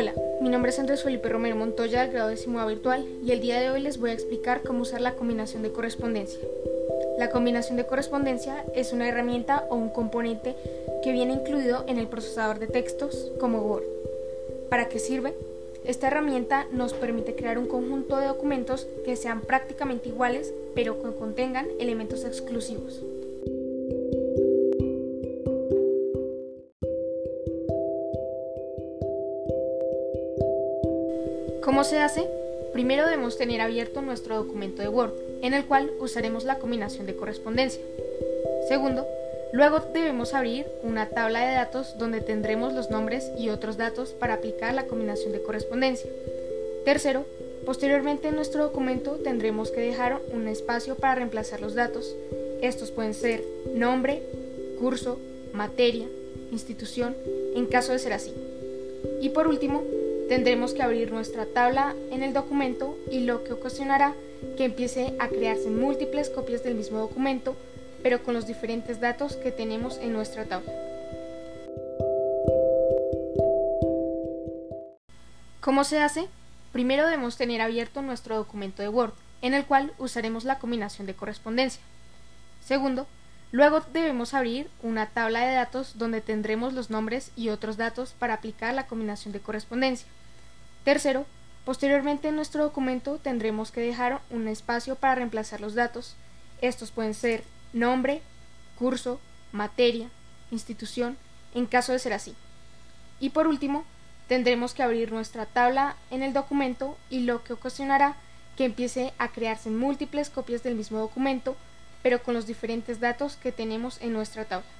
Hola, mi nombre es Andrés Felipe Romero Montoya del grado décimo virtual y el día de hoy les voy a explicar cómo usar la combinación de correspondencia. La combinación de correspondencia es una herramienta o un componente que viene incluido en el procesador de textos como Word. ¿Para qué sirve? Esta herramienta nos permite crear un conjunto de documentos que sean prácticamente iguales pero que contengan elementos exclusivos. ¿Cómo se hace? Primero debemos tener abierto nuestro documento de Word, en el cual usaremos la combinación de correspondencia. Segundo, luego debemos abrir una tabla de datos donde tendremos los nombres y otros datos para aplicar la combinación de correspondencia. Tercero, posteriormente en nuestro documento tendremos que dejar un espacio para reemplazar los datos. Estos pueden ser nombre, curso, materia, institución, en caso de ser así. Y por último, Tendremos que abrir nuestra tabla en el documento y lo que ocasionará que empiece a crearse múltiples copias del mismo documento, pero con los diferentes datos que tenemos en nuestra tabla. ¿Cómo se hace? Primero debemos tener abierto nuestro documento de Word, en el cual usaremos la combinación de correspondencia. Segundo, Luego debemos abrir una tabla de datos donde tendremos los nombres y otros datos para aplicar la combinación de correspondencia. Tercero, posteriormente en nuestro documento tendremos que dejar un espacio para reemplazar los datos. Estos pueden ser nombre, curso, materia, institución, en caso de ser así. Y por último, tendremos que abrir nuestra tabla en el documento y lo que ocasionará que empiece a crearse múltiples copias del mismo documento, pero con los diferentes datos que tenemos en nuestra tabla.